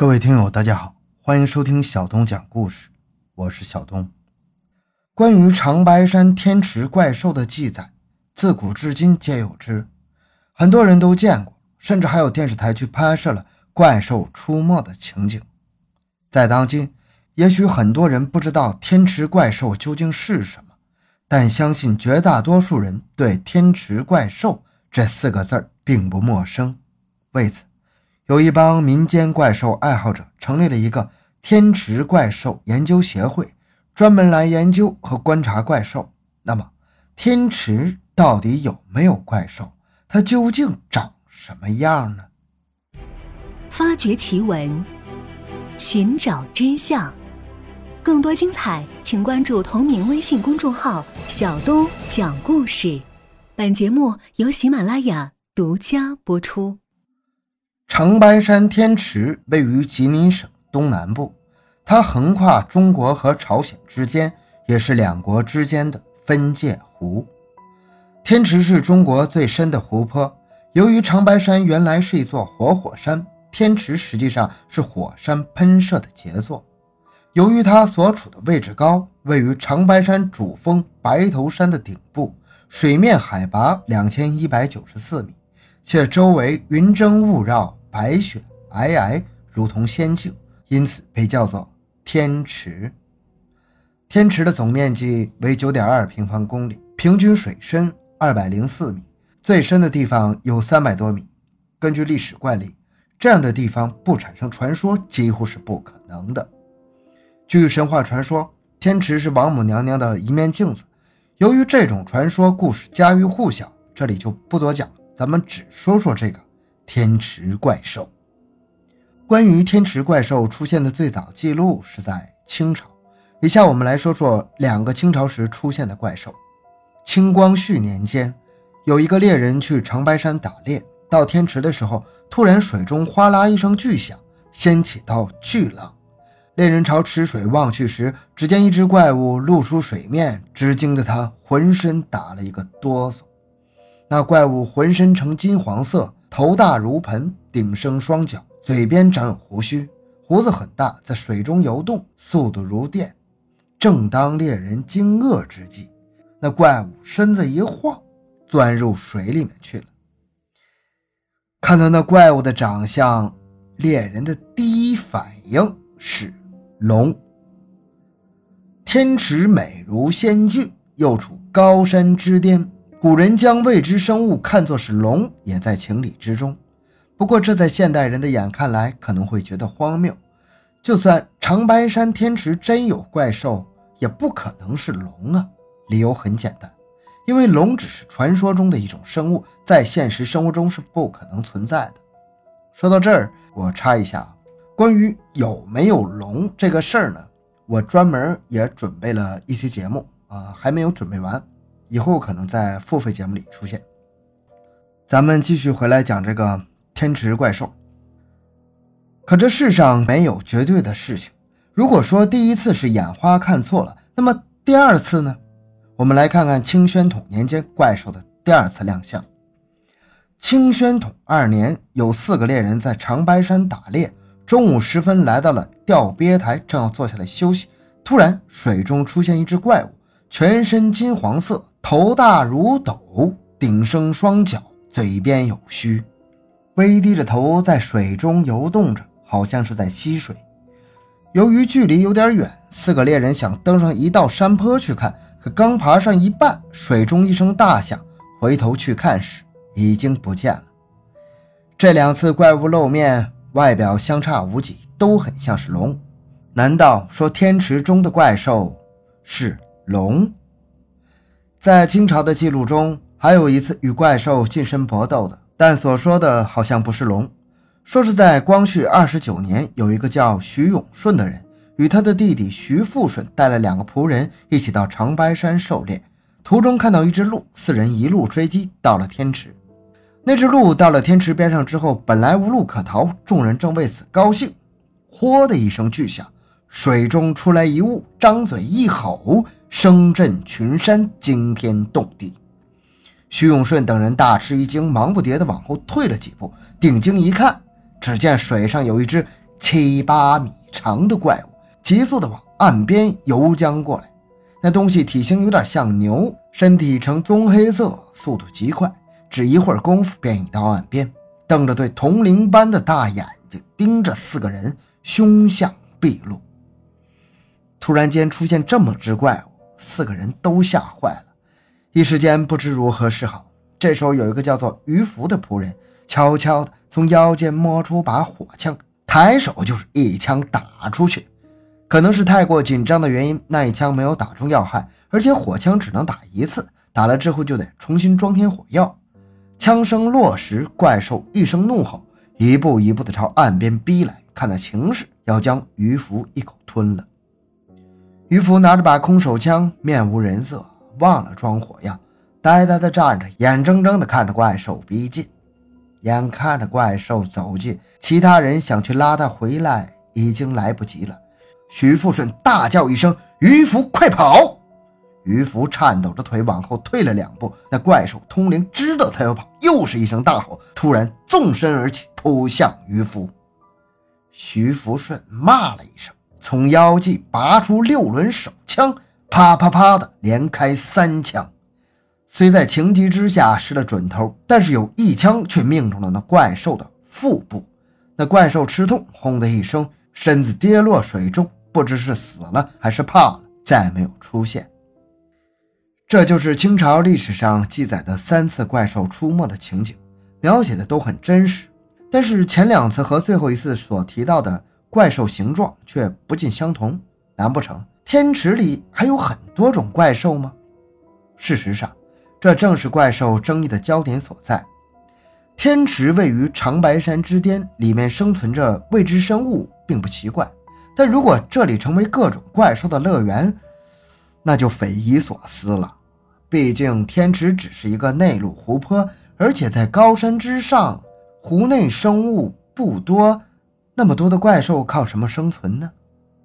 各位听友，大家好，欢迎收听小东讲故事，我是小东。关于长白山天池怪兽的记载，自古至今皆有之，很多人都见过，甚至还有电视台去拍摄了怪兽出没的情景。在当今，也许很多人不知道天池怪兽究竟是什么，但相信绝大多数人对天池怪兽这四个字儿并不陌生。为此，有一帮民间怪兽爱好者成立了一个天池怪兽研究协会，专门来研究和观察怪兽。那么，天池到底有没有怪兽？它究竟长什么样呢？发掘奇闻，寻找真相，更多精彩，请关注同名微信公众号“小东讲故事”。本节目由喜马拉雅独家播出。长白山天池位于吉林省东南部，它横跨中国和朝鲜之间，也是两国之间的分界湖。天池是中国最深的湖泊。由于长白山原来是一座活火山，天池实际上是火山喷射的杰作。由于它所处的位置高，位于长白山主峰白头山的顶部，水面海拔两千一百九十四米，且周围云蒸雾绕。白雪皑皑，如同仙境，因此被叫做天池。天池的总面积为九点二平方公里，平均水深二百零四米，最深的地方有三百多米。根据历史惯例，这样的地方不产生传说几乎是不可能的。据神话传说，天池是王母娘娘的一面镜子。由于这种传说故事家喻户晓，这里就不多讲，咱们只说说这个。天池怪兽。关于天池怪兽出现的最早记录是在清朝。以下我们来说说两个清朝时出现的怪兽。清光绪年间，有一个猎人去长白山打猎，到天池的时候，突然水中哗啦一声巨响，掀起道巨浪。猎人朝池水望去时，只见一只怪物露出水面，只惊得他浑身打了一个哆嗦。那怪物浑身呈金黄色。头大如盆，顶生双脚，嘴边长有胡须，胡子很大，在水中游动，速度如电。正当猎人惊愕之际，那怪物身子一晃，钻入水里面去了。看到那怪物的长相，猎人的第一反应是龙。天池美如仙境，又处高山之巅。古人将未知生物看作是龙，也在情理之中。不过，这在现代人的眼看来可能会觉得荒谬。就算长白山天池真有怪兽，也不可能是龙啊！理由很简单，因为龙只是传说中的一种生物，在现实生活中是不可能存在的。说到这儿，我插一下，关于有没有龙这个事儿呢，我专门也准备了一期节目啊，还没有准备完。以后可能在付费节目里出现。咱们继续回来讲这个天池怪兽。可这世上没有绝对的事情。如果说第一次是眼花看错了，那么第二次呢？我们来看看清宣统年间怪兽的第二次亮相。清宣统二年，有四个猎人在长白山打猎，中午时分来到了钓鳖台，正要坐下来休息，突然水中出现一只怪物，全身金黄色。头大如斗，顶生双脚，嘴边有须，微低着头在水中游动着，好像是在吸水。由于距离有点远，四个猎人想登上一道山坡去看，可刚爬上一半，水中一声大响，回头去看时，已经不见了。这两次怪物露面，外表相差无几，都很像是龙。难道说天池中的怪兽是龙？在清朝的记录中，还有一次与怪兽近身搏斗的，但所说的好像不是龙，说是在光绪二十九年，有一个叫徐永顺的人，与他的弟弟徐富顺带了两个仆人一起到长白山狩猎，途中看到一只鹿，四人一路追击，到了天池。那只鹿到了天池边上之后，本来无路可逃，众人正为此高兴，豁的一声巨响。水中出来一物，张嘴一吼，声震群山，惊天动地。徐永顺等人大吃一惊，忙不迭地往后退了几步。定睛一看，只见水上有一只七八米长的怪物，急速的往岸边游将过来。那东西体型有点像牛，身体呈棕黑色，速度极快，只一会儿功夫便已到岸边，瞪着对铜铃般的大眼睛盯着四个人，凶相毕露。突然间出现这么只怪物，四个人都吓坏了，一时间不知如何是好。这时候有一个叫做于福的仆人，悄悄的从腰间摸出把火枪，抬手就是一枪打出去。可能是太过紧张的原因，那一枪没有打中要害，而且火枪只能打一次，打了之后就得重新装填火药。枪声落时，怪兽一声怒吼，一步一步的朝岸边逼来，看那情势，要将渔夫一口吞了。渔夫拿着把空手枪，面无人色，忘了装火药，呆呆地站着，眼睁睁地看着怪兽逼近。眼看着怪兽走近，其他人想去拉他回来，已经来不及了。徐富顺大叫一声：“渔夫，快跑！”渔夫颤抖着腿往后退了两步。那怪兽通灵知道他要跑，又是一声大吼，突然纵身而起，扑向渔夫。徐福顺骂了一声，从腰际拔出六轮手枪，啪啪啪的连开三枪。虽在情急之下失了准头，但是有一枪却命中了那怪兽的腹部。那怪兽吃痛，轰的一声，身子跌落水中。不知是死了还是怕了，再没有出现。这就是清朝历史上记载的三次怪兽出没的情景，描写的都很真实。但是前两次和最后一次所提到的怪兽形状却不尽相同。难不成天池里还有很多种怪兽吗？事实上，这正是怪兽争议的焦点所在。天池位于长白山之巅，里面生存着未知生物，并不奇怪。但如果这里成为各种怪兽的乐园，那就匪夷所思了。毕竟天池只是一个内陆湖泊，而且在高山之上，湖内生物不多，那么多的怪兽靠什么生存呢？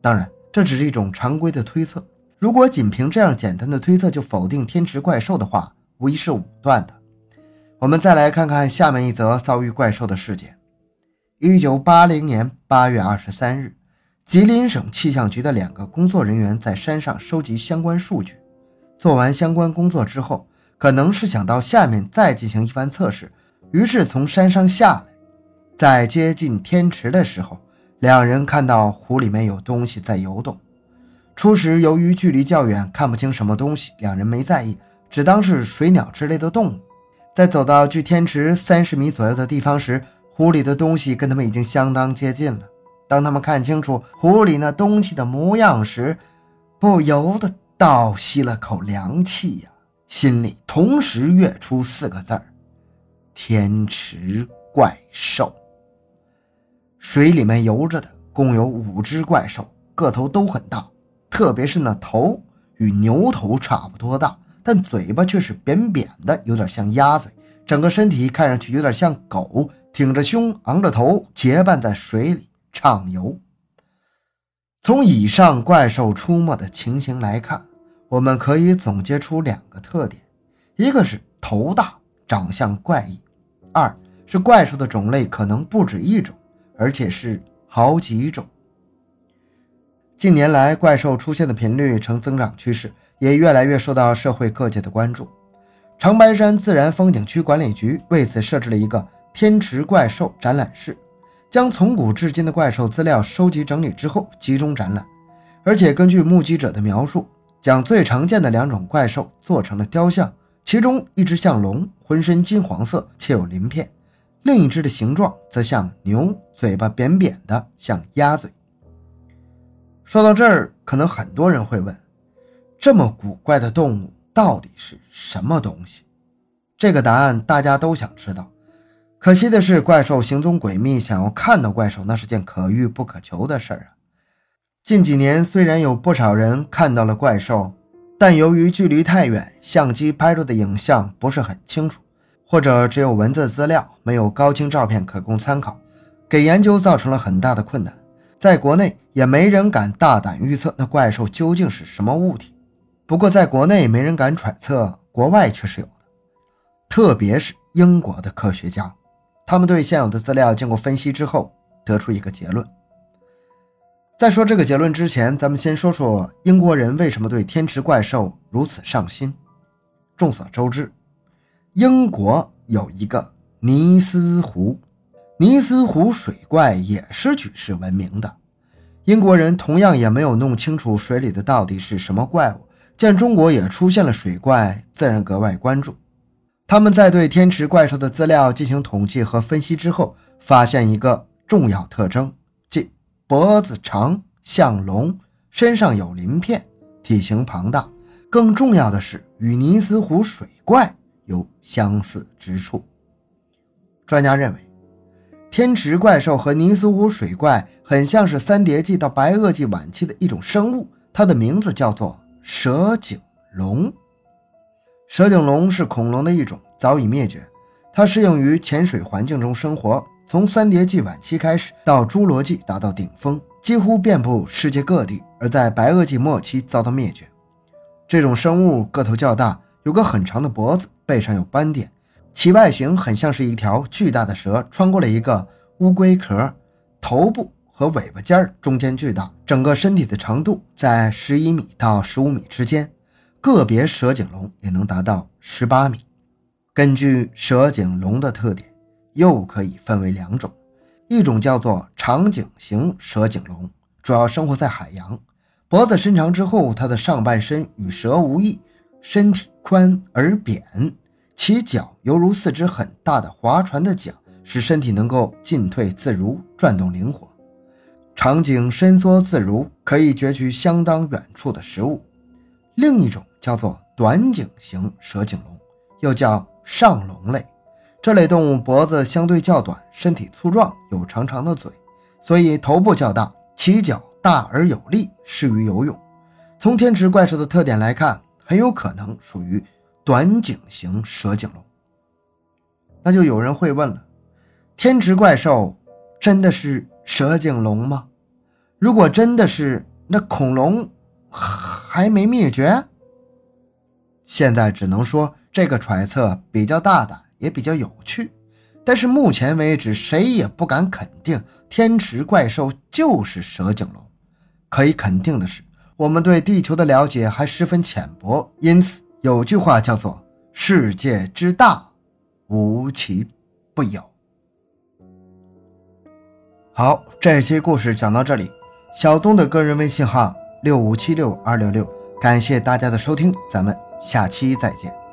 当然，这只是一种常规的推测。如果仅凭这样简单的推测就否定天池怪兽的话，无疑是武断的。我们再来看看下面一则遭遇怪兽的事件：一九八零年八月二十三日。吉林省气象局的两个工作人员在山上收集相关数据，做完相关工作之后，可能是想到下面再进行一番测试，于是从山上下来，在接近天池的时候，两人看到湖里面有东西在游动。初时由于距离较远，看不清什么东西，两人没在意，只当是水鸟之类的动物。在走到距天池三十米左右的地方时，湖里的东西跟他们已经相当接近了。当他们看清楚湖里那东西的模样时，不由得倒吸了口凉气呀，心里同时跃出四个字儿：“天池怪兽。”水里面游着的共有五只怪兽，个头都很大，特别是那头与牛头差不多大，但嘴巴却是扁扁的，有点像鸭嘴，整个身体看上去有点像狗，挺着胸，昂着头，结伴在水里。畅游。从以上怪兽出没的情形来看，我们可以总结出两个特点：一个是头大，长相怪异；二是怪兽的种类可能不止一种，而且是好几种。近年来，怪兽出现的频率呈增长趋势，也越来越受到社会各界的关注。长白山自然风景区管理局为此设置了一个“天池怪兽”展览室。将从古至今的怪兽资料收集整理之后集中展览，而且根据目击者的描述，将最常见的两种怪兽做成了雕像。其中一只像龙，浑身金黄色且有鳞片；另一只的形状则像牛，嘴巴扁扁的像鸭嘴。说到这儿，可能很多人会问：这么古怪的动物到底是什么东西？这个答案大家都想知道。可惜的是，怪兽行踪诡秘，想要看到怪兽那是件可遇不可求的事儿啊。近几年虽然有不少人看到了怪兽，但由于距离太远，相机拍出的影像不是很清楚，或者只有文字资料，没有高清照片可供参考，给研究造成了很大的困难。在国内也没人敢大胆预测那怪兽究竟是什么物体。不过，在国内没人敢揣测，国外却是有的，特别是英国的科学家。他们对现有的资料经过分析之后，得出一个结论：在说这个结论之前，咱们先说说英国人为什么对天池怪兽如此上心。众所周知，英国有一个尼斯湖，尼斯湖水怪也是举世闻名的。英国人同样也没有弄清楚水里的到底是什么怪物，见中国也出现了水怪，自然格外关注。他们在对天池怪兽的资料进行统计和分析之后，发现一个重要特征，即脖子长像龙，身上有鳞片，体型庞大。更重要的是，与尼斯湖水怪有相似之处。专家认为，天池怪兽和尼斯湖水怪很像是三叠纪到白垩纪晚期的一种生物，它的名字叫做蛇颈龙。蛇颈龙是恐龙的一种，早已灭绝。它适应于浅水环境中生活，从三叠纪晚期开始到侏罗纪达到顶峰，几乎遍布世界各地，而在白垩纪末期遭到灭绝。这种生物个头较大，有个很长的脖子，背上有斑点，其外形很像是一条巨大的蛇穿过了一个乌龟壳。头部和尾巴尖儿中间巨大，整个身体的长度在十一米到十五米之间，个别蛇颈龙也能达到十八米。根据蛇颈龙的特点，又可以分为两种，一种叫做长颈型蛇颈龙，主要生活在海洋。脖子伸长之后，它的上半身与蛇无异，身体宽而扁，其脚犹如四只很大的划船的桨，使身体能够进退自如，转动灵活。长颈伸缩自如，可以攫取相当远处的食物。另一种叫做短颈型蛇颈龙，又叫上龙类。这类动物脖子相对较短，身体粗壮，有长长的嘴，所以头部较大，其脚。大而有力，适于游泳。从天池怪兽的特点来看，很有可能属于短颈型蛇颈龙。那就有人会问了：天池怪兽真的是蛇颈龙吗？如果真的是，那恐龙还没灭绝？现在只能说这个揣测比较大胆，也比较有趣。但是目前为止，谁也不敢肯定天池怪兽就是蛇颈龙。可以肯定的是，我们对地球的了解还十分浅薄，因此有句话叫做“世界之大，无奇不有”。好，这期故事讲到这里。小东的个人微信号六五七六二六六，感谢大家的收听，咱们下期再见。